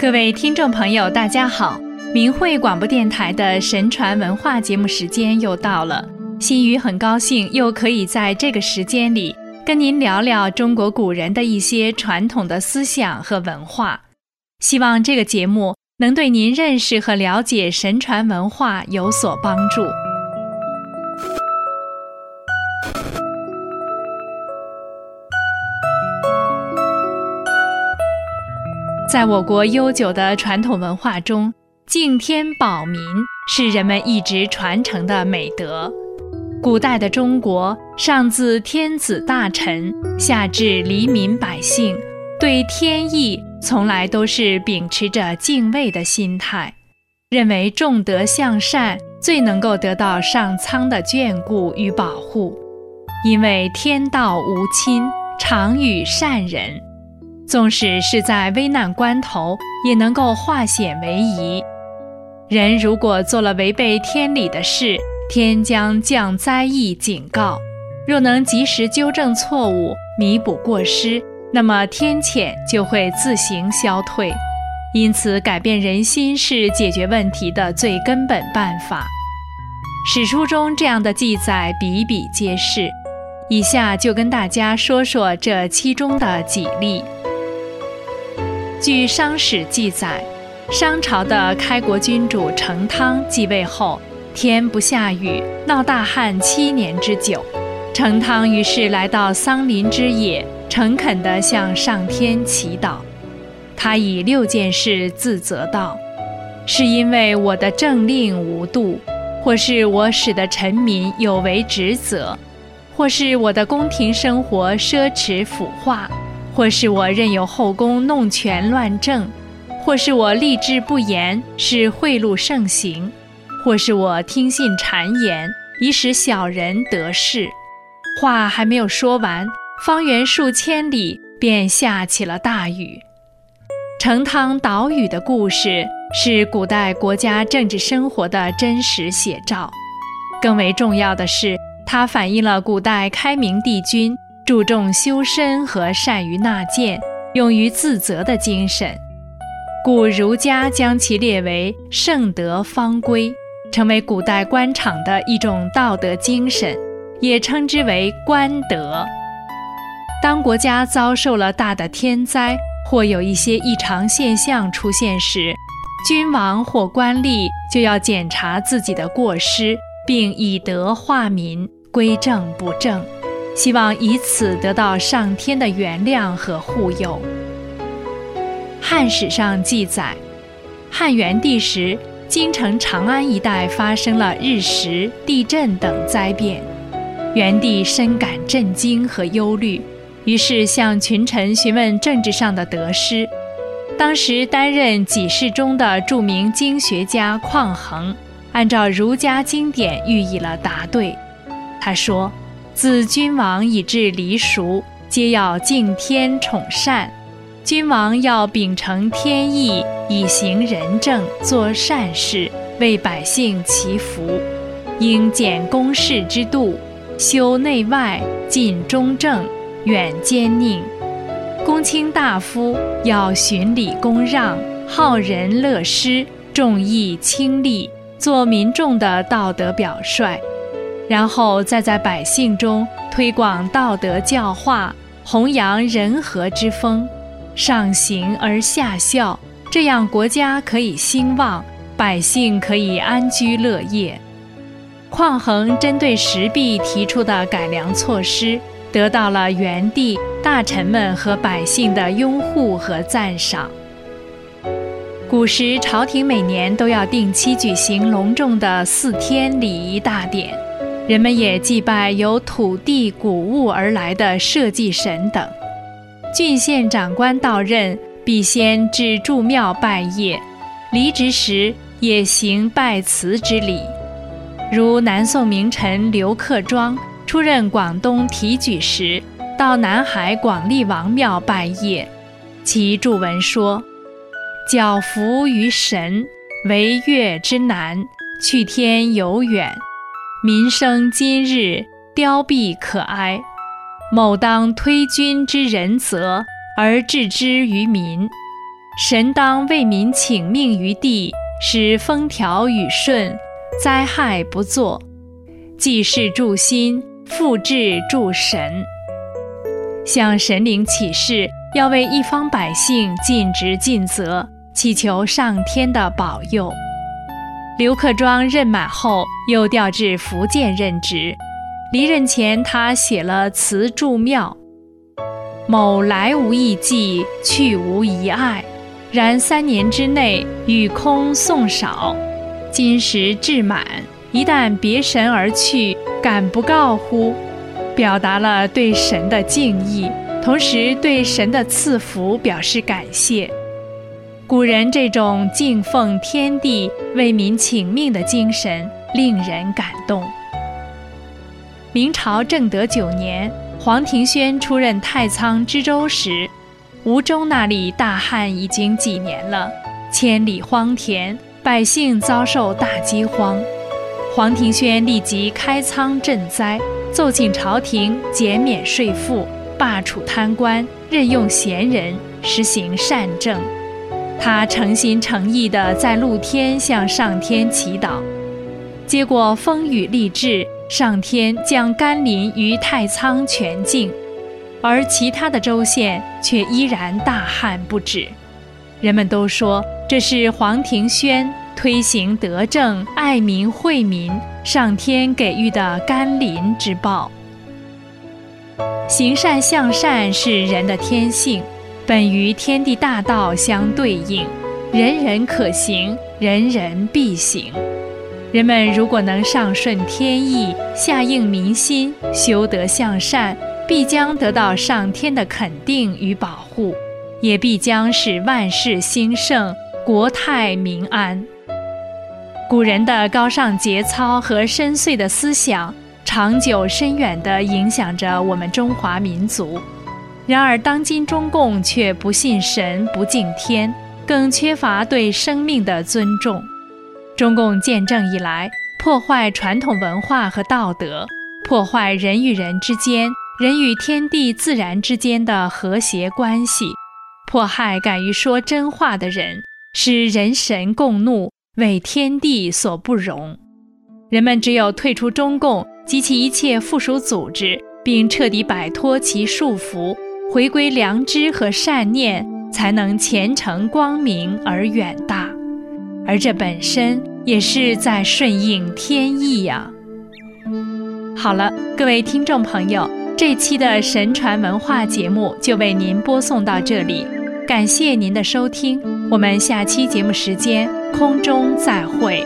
各位听众朋友，大家好！明慧广播电台的神传文化节目时间又到了，心雨很高兴又可以在这个时间里跟您聊聊中国古人的一些传统的思想和文化。希望这个节目能对您认识和了解神传文化有所帮助。在我国悠久的传统文化中，敬天保民是人们一直传承的美德。古代的中国，上自天子大臣，下至黎民百姓，对天意从来都是秉持着敬畏的心态，认为重德向善最能够得到上苍的眷顾与保护，因为天道无亲，常与善人。纵使是在危难关头，也能够化险为夷。人如果做了违背天理的事，天将降灾异警告；若能及时纠正错误，弥补过失，那么天谴就会自行消退。因此，改变人心是解决问题的最根本办法。史书中这样的记载比比皆是，以下就跟大家说说这其中的几例。据《商史》记载，商朝的开国君主成汤继位后，天不下雨，闹大旱七年之久。成汤于是来到桑林之野，诚恳地向上天祈祷。他以六件事自责道：“是因为我的政令无度，或是我使得臣民有违职责，或是我的宫廷生活奢侈腐化。”或是我任由后宫弄权乱政，或是我吏治不严，是贿赂盛行，或是我听信谗言，以使小人得势。话还没有说完，方圆数千里便下起了大雨。成汤岛屿的故事是古代国家政治生活的真实写照。更为重要的是，它反映了古代开明帝君。注重修身和善于纳谏、勇于自责的精神，故儒家将其列为圣德方规，成为古代官场的一种道德精神，也称之为官德。当国家遭受了大的天灾，或有一些异常现象出现时，君王或官吏就要检查自己的过失，并以德化民，归正不正。希望以此得到上天的原谅和护佑。汉史上记载，汉元帝时，京城长安一带发生了日食、地震等灾变，元帝深感震惊和忧虑，于是向群臣询问政治上的得失。当时担任给事中的著名经学家匡衡，按照儒家经典予以了答对。他说。自君王以至黎庶，皆要敬天宠善。君王要秉承天意，以行仁政，做善事，为百姓祈福。应简公事之度，修内外，尽忠正，远奸佞。公卿大夫要循礼恭让，好仁乐施，重义轻利，做民众的道德表率。然后再在百姓中推广道德教化，弘扬仁和之风，上行而下效，这样国家可以兴旺，百姓可以安居乐业。匡衡针对石壁提出的改良措施，得到了元帝、大臣们和百姓的拥护和赞赏。古时朝廷每年都要定期举行隆重的四天礼仪大典。人们也祭拜由土地、谷物而来的社稷神等。郡县长官到任，必先至祝庙拜谒，离职时也行拜辞之礼。如南宋名臣刘克庄出任广东提举时，到南海广利王庙拜谒，其祝文说：“脚服于神，为月之难，去天有远。”民生今日凋敝可哀，某当推君之仁泽而置之于民。神当为民请命于地，使风调雨顺，灾害不作。济世助心，复志助神。向神灵起誓，要为一方百姓尽职尽责，祈求上天的保佑。刘克庄任满后，又调至福建任职。离任前，他写了词祝庙：“某来无一计，去无一爱。然三年之内，雨空送少，今时至满。一旦别神而去，敢不告乎？”表达了对神的敬意，同时对神的赐福表示感谢。古人这种敬奉天地、为民请命的精神，令人感动。明朝正德九年，黄庭轩出任太仓知州时，吴州那里大旱已经几年了，千里荒田，百姓遭受大饥荒。黄庭轩立即开仓赈灾，奏请朝廷减免税赋，罢黜贪官，任用贤人，实行善政。他诚心诚意地在露天向上天祈祷，结果风雨力至。上天将甘霖于太仓全境，而其他的州县却依然大旱不止。人们都说这是黄庭轩推行德政、爱民惠民，上天给予的甘霖之报。行善向善是人的天性，本与天地大道相对应，人人可行，人人必行。人们如果能上顺天意，下应民心，修德向善，必将得到上天的肯定与保护，也必将使万事兴盛，国泰民安。古人的高尚节操和深邃的思想，长久深远地影响着我们中华民族。然而，当今中共却不信神，不敬天，更缺乏对生命的尊重。中共建政以来，破坏传统文化和道德，破坏人与人之间、人与天地自然之间的和谐关系，迫害敢于说真话的人，使人神共怒，为天地所不容。人们只有退出中共及其一切附属组织，并彻底摆脱其束缚，回归良知和善念，才能前程光明而远大。而这本身也是在顺应天意呀。好了，各位听众朋友，这期的神传文化节目就为您播送到这里，感谢您的收听，我们下期节目时间空中再会。